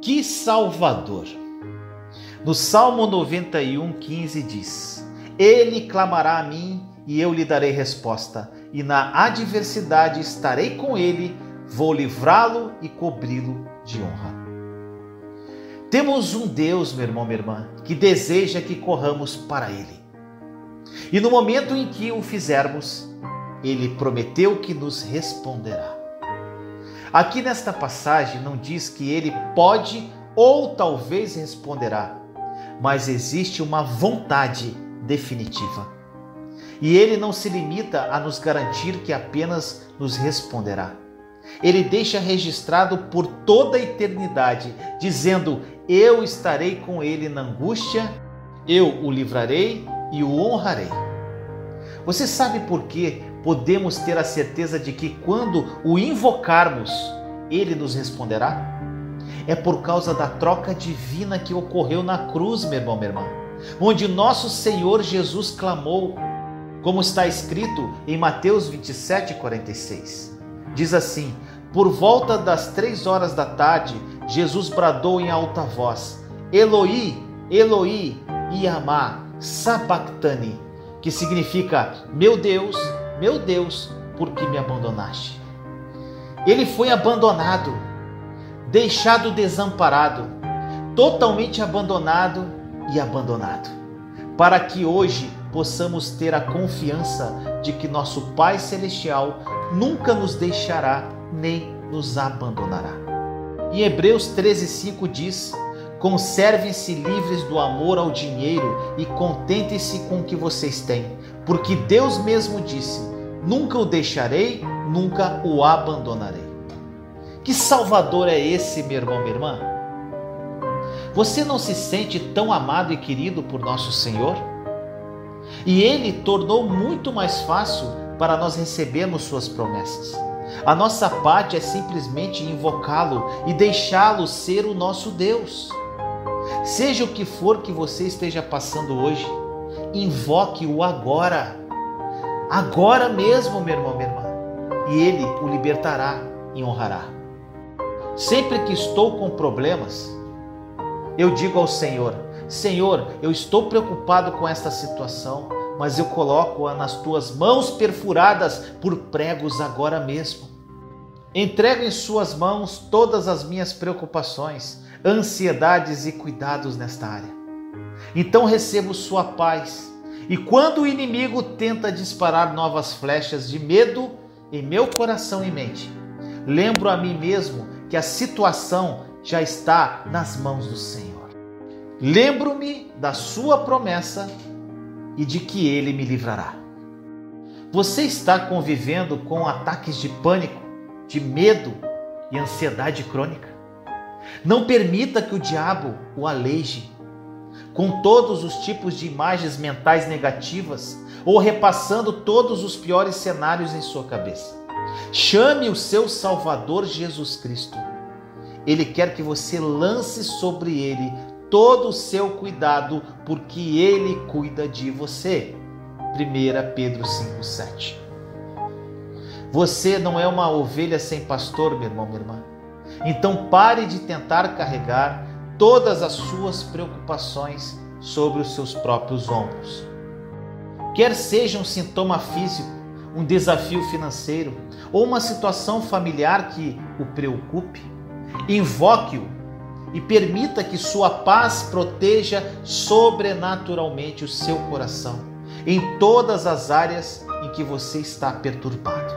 Que Salvador! No Salmo 91, 15 diz: Ele clamará a mim e eu lhe darei resposta, e na adversidade estarei com ele, vou livrá-lo e cobri-lo de honra. Temos um Deus, meu irmão, minha irmã, que deseja que corramos para Ele. E no momento em que o fizermos, Ele prometeu que nos responderá. Aqui nesta passagem não diz que Ele pode ou talvez responderá, mas existe uma vontade definitiva. E Ele não se limita a nos garantir que apenas nos responderá. Ele deixa registrado por toda a eternidade, dizendo: Eu estarei com ele na angústia, eu o livrarei e o honrarei. Você sabe por que podemos ter a certeza de que quando o invocarmos, ele nos responderá? É por causa da troca divina que ocorreu na cruz, meu irmão, minha irmã, onde nosso Senhor Jesus clamou, como está escrito em Mateus 27, 46. Diz assim: Por volta das três horas da tarde, Jesus bradou em alta voz: Eloi, Eloi, Yamá, sabachthani, que significa: Meu Deus, meu Deus, por que me abandonaste? Ele foi abandonado, deixado desamparado, totalmente abandonado e abandonado, para que hoje possamos ter a confiança de que nosso Pai Celestial nunca nos deixará nem nos abandonará. Em Hebreus 13,5 diz: Conservem-se livres do amor ao dinheiro e contentem-se com o que vocês têm, porque Deus mesmo disse: Nunca o deixarei, nunca o abandonarei. Que Salvador é esse, meu irmão, minha irmã? Você não se sente tão amado e querido por nosso Senhor? E Ele tornou muito mais fácil para nós recebermos Suas promessas. A nossa parte é simplesmente invocá-lo e deixá-lo ser o nosso Deus. Seja o que for que você esteja passando hoje, invoque-o agora. Agora mesmo, meu irmão, minha irmã. E ele o libertará e honrará. Sempre que estou com problemas, eu digo ao Senhor: Senhor, eu estou preocupado com esta situação mas eu coloco-a nas tuas mãos perfuradas por pregos agora mesmo. Entrego em suas mãos todas as minhas preocupações, ansiedades e cuidados nesta área. Então recebo sua paz. E quando o inimigo tenta disparar novas flechas de medo em meu coração e mente, lembro a mim mesmo que a situação já está nas mãos do Senhor. Lembro-me da sua promessa e de que ele me livrará. Você está convivendo com ataques de pânico, de medo e ansiedade crônica? Não permita que o diabo o aleije com todos os tipos de imagens mentais negativas ou repassando todos os piores cenários em sua cabeça. Chame o seu Salvador Jesus Cristo. Ele quer que você lance sobre ele todo o seu cuidado, porque ele cuida de você. 1 Pedro 5,7. Você não é uma ovelha sem pastor, meu irmão, minha irmã. Então pare de tentar carregar todas as suas preocupações sobre os seus próprios ombros. Quer seja um sintoma físico, um desafio financeiro ou uma situação familiar que o preocupe, invoque-o e permita que sua paz proteja sobrenaturalmente o seu coração em todas as áreas em que você está perturbado.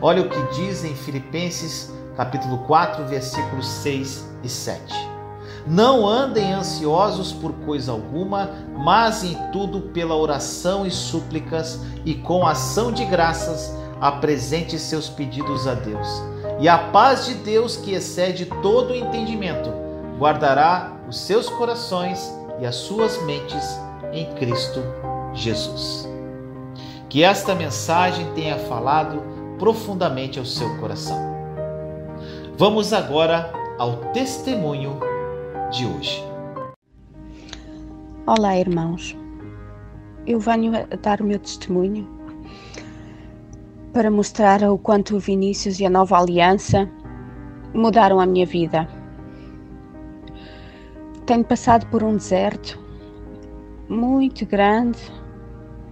Olha o que diz em Filipenses capítulo 4, versículos 6 e 7. Não andem ansiosos por coisa alguma, mas em tudo pela oração e súplicas e com ação de graças apresente seus pedidos a Deus e a paz de Deus, que excede todo o entendimento, guardará os seus corações e as suas mentes em Cristo Jesus. Que esta mensagem tenha falado profundamente ao seu coração. Vamos agora ao testemunho de hoje. Olá, irmãos. Eu venho dar o meu testemunho para mostrar o quanto o Vinícius e a nova aliança mudaram a minha vida. Tenho passado por um deserto muito grande,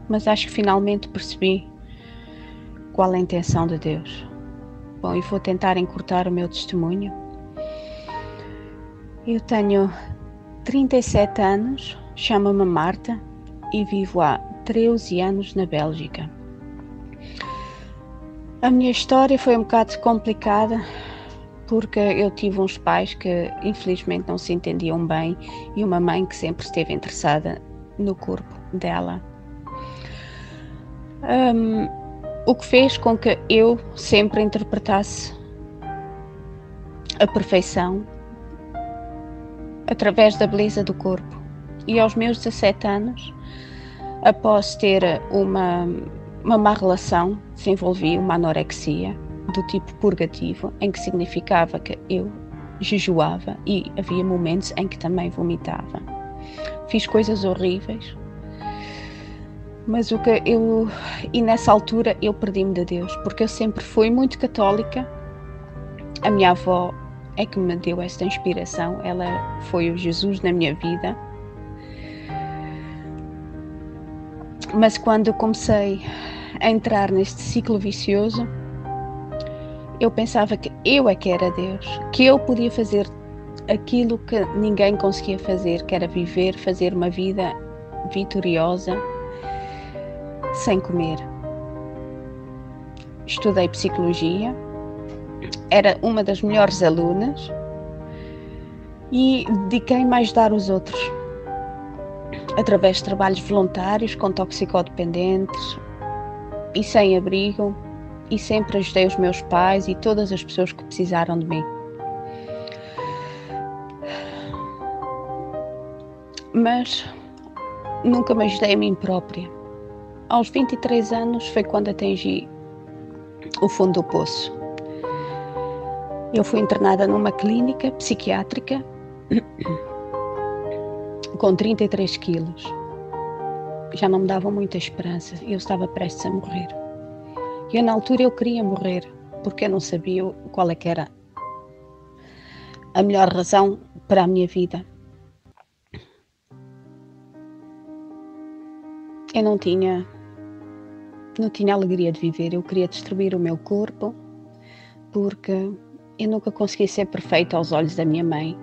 mas acho que finalmente percebi qual a intenção de Deus. Bom, e vou tentar encurtar o meu testemunho. Eu tenho 37 anos, chamo-me Marta e vivo há 13 anos na Bélgica. A minha história foi um bocado complicada porque eu tive uns pais que infelizmente não se entendiam bem e uma mãe que sempre esteve interessada no corpo dela. Um, o que fez com que eu sempre interpretasse a perfeição através da beleza do corpo. E aos meus 17 anos, após ter uma, uma má relação, desenvolvi uma anorexia do tipo purgativo, em que significava que eu jejuava e havia momentos em que também vomitava. Fiz coisas horríveis, mas o que eu e nessa altura eu perdi-me de Deus, porque eu sempre fui muito católica. A minha avó é que me deu esta inspiração, ela foi o Jesus na minha vida. Mas quando comecei a entrar neste ciclo vicioso, eu pensava que eu é que era Deus, que eu podia fazer aquilo que ninguém conseguia fazer, que era viver, fazer uma vida vitoriosa sem comer. Estudei psicologia, era uma das melhores alunas e dediquei-me a ajudar os outros através de trabalhos voluntários com toxicodependentes e sem abrigo e sempre ajudei os meus pais e todas as pessoas que precisaram de mim. Mas nunca me ajudei a mim própria aos 23 anos foi quando atingi o fundo do poço. Eu fui internada numa clínica psiquiátrica com 33 quilos. Já não me dava muita esperança. Eu estava prestes a morrer. E na altura eu queria morrer porque eu não sabia qual é que era a melhor razão para a minha vida. Eu não tinha não tinha alegria de viver, eu queria destruir o meu corpo porque eu nunca consegui ser perfeita aos olhos da minha mãe,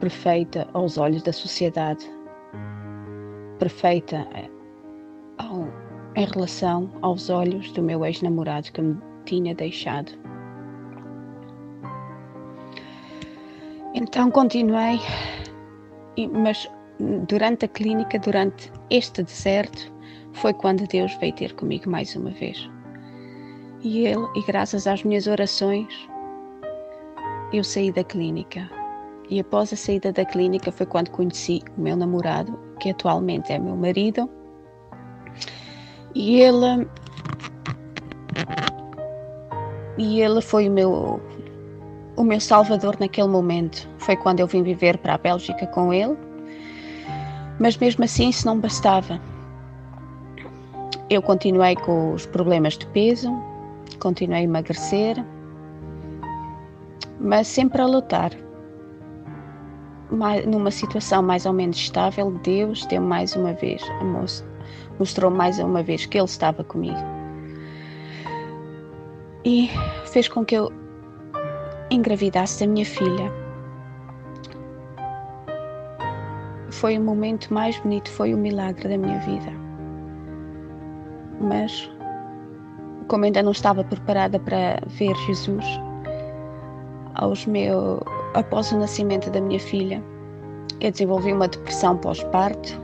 perfeita aos olhos da sociedade, perfeita eh, ao, em relação aos olhos do meu ex-namorado que me tinha deixado. Então continuei, mas durante a clínica, durante este deserto, foi quando Deus veio ter comigo mais uma vez. E Ele, e graças às minhas orações, eu saí da clínica. E após a saída da clínica foi quando conheci o meu namorado, que atualmente é meu marido. E ele. E ele foi o meu, o meu salvador naquele momento. Foi quando eu vim viver para a Bélgica com ele. Mas mesmo assim, isso não bastava eu continuei com os problemas de peso, continuei a emagrecer, mas sempre a lutar. Numa situação mais ou menos estável, Deus deu mais uma vez, mostrou mais uma vez que Ele estava comigo. E fez com que eu engravidasse da minha filha. Foi o momento mais bonito, foi o milagre da minha vida mas como ainda não estava preparada para ver Jesus, aos meu, após o nascimento da minha filha, eu desenvolvi uma depressão pós-parto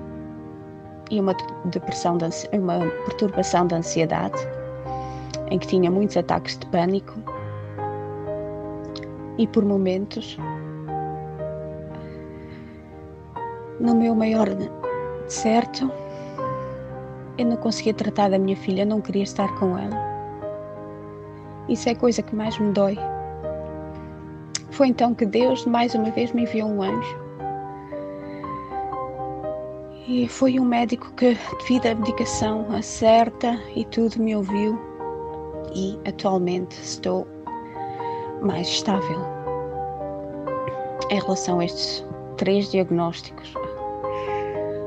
e uma depressão de, uma perturbação de ansiedade, em que tinha muitos ataques de pânico e por momentos no meu maior certo eu não conseguia tratar da minha filha, não queria estar com ela. Isso é a coisa que mais me dói. Foi então que Deus mais uma vez me enviou um anjo. E foi um médico que, devido à medicação certa e tudo, me ouviu e atualmente estou mais estável em relação a estes três diagnósticos.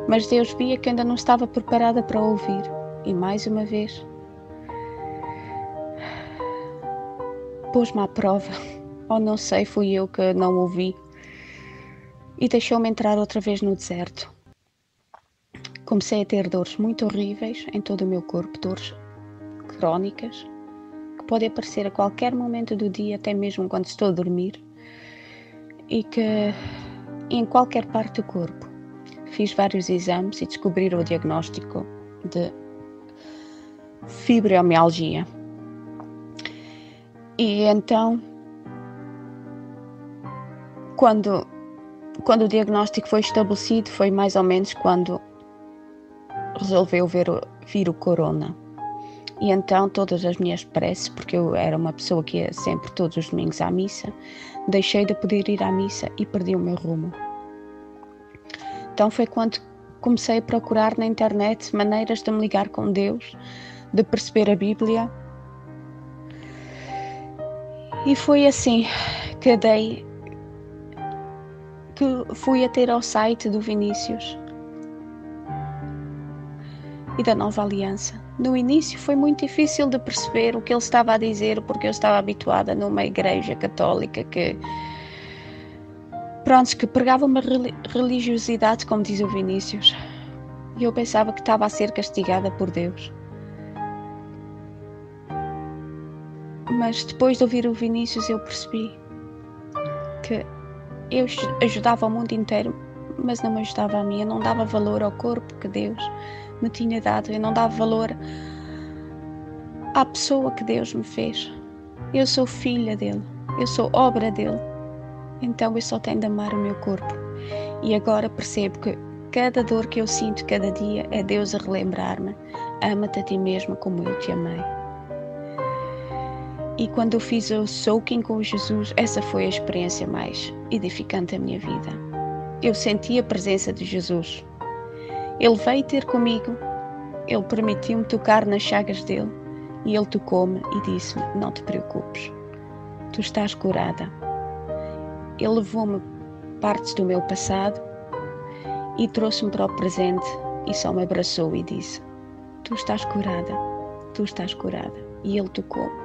Mas Deus via que ainda não estava preparada para ouvir, e mais uma vez pôs-me à prova, ou não sei, fui eu que não ouvi, e deixou-me entrar outra vez no deserto. Comecei a ter dores muito horríveis em todo o meu corpo, dores crónicas, que podem aparecer a qualquer momento do dia, até mesmo quando estou a dormir, e que em qualquer parte do corpo. Fiz vários exames e descobriram o diagnóstico de fibromialgia. E então, quando, quando o diagnóstico foi estabelecido, foi mais ou menos quando resolveu ver, vir o corona. E então todas as minhas preces, porque eu era uma pessoa que ia sempre todos os domingos à missa, deixei de poder ir à missa e perdi o meu rumo. Então foi quando comecei a procurar na internet maneiras de me ligar com Deus, de perceber a Bíblia. E foi assim que dei que fui a ter ao site do Vinícius e da Nova Aliança. No início foi muito difícil de perceber o que ele estava a dizer, porque eu estava habituada numa igreja católica que pronto, que pregava uma religiosidade, como diz o Vinícius. E eu pensava que estava a ser castigada por Deus. Mas depois de ouvir o Vinícius, eu percebi eu ajudava o mundo inteiro, mas não me ajudava a mim. Eu não dava valor ao corpo que Deus me tinha dado. Eu não dava valor à pessoa que Deus me fez. Eu sou filha dele. Eu sou obra dele. Então eu só tenho de amar o meu corpo. E agora percebo que cada dor que eu sinto cada dia é Deus a relembrar-me: ama-te a ti mesma como eu te amei. E quando eu fiz o soaking com Jesus, essa foi a experiência mais edificante da minha vida. Eu senti a presença de Jesus. Ele veio ter comigo, ele permitiu-me tocar nas chagas dele e ele tocou-me e disse-me: Não te preocupes, tu estás curada. Ele levou-me partes do meu passado e trouxe-me para o presente e só me abraçou e disse: Tu estás curada, tu estás curada. E ele tocou-me.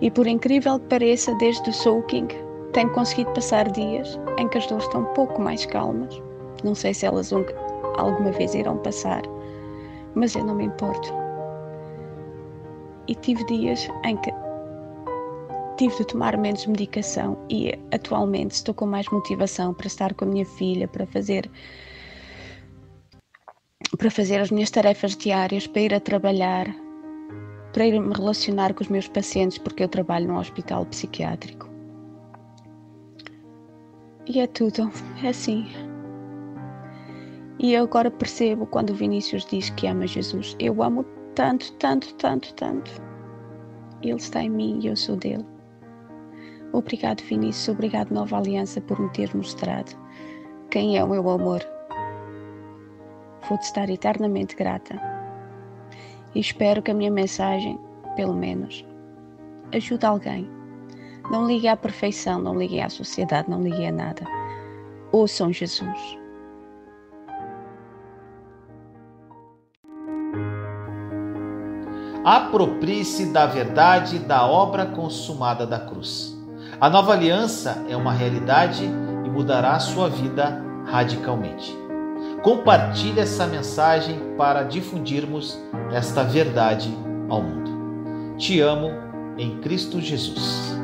E por incrível que pareça, desde o soaking, tenho conseguido passar dias em que as dores estão um pouco mais calmas. Não sei se elas alguma vez irão passar, mas eu não me importo. E tive dias em que tive de tomar menos medicação e atualmente estou com mais motivação para estar com a minha filha, para fazer para fazer as minhas tarefas diárias, para ir a trabalhar, para ir me relacionar com os meus pacientes, porque eu trabalho num hospital psiquiátrico. E é tudo, é assim. E eu agora percebo quando o Vinícius diz que ama Jesus. Eu amo tanto, tanto, tanto, tanto. Ele está em mim e eu sou dele. Obrigado, Vinícius. Obrigado, Nova Aliança, por me ter mostrado quem é o meu amor. Vou-te estar eternamente grata. E espero que a minha mensagem, pelo menos, ajude alguém. Não ligue à perfeição, não ligue à sociedade, não ligue a nada. Ouçam Jesus. Aproprie-se da verdade da obra consumada da cruz. A nova aliança é uma realidade e mudará sua vida radicalmente. Compartilhe essa mensagem para difundirmos esta verdade ao mundo. Te amo em Cristo Jesus.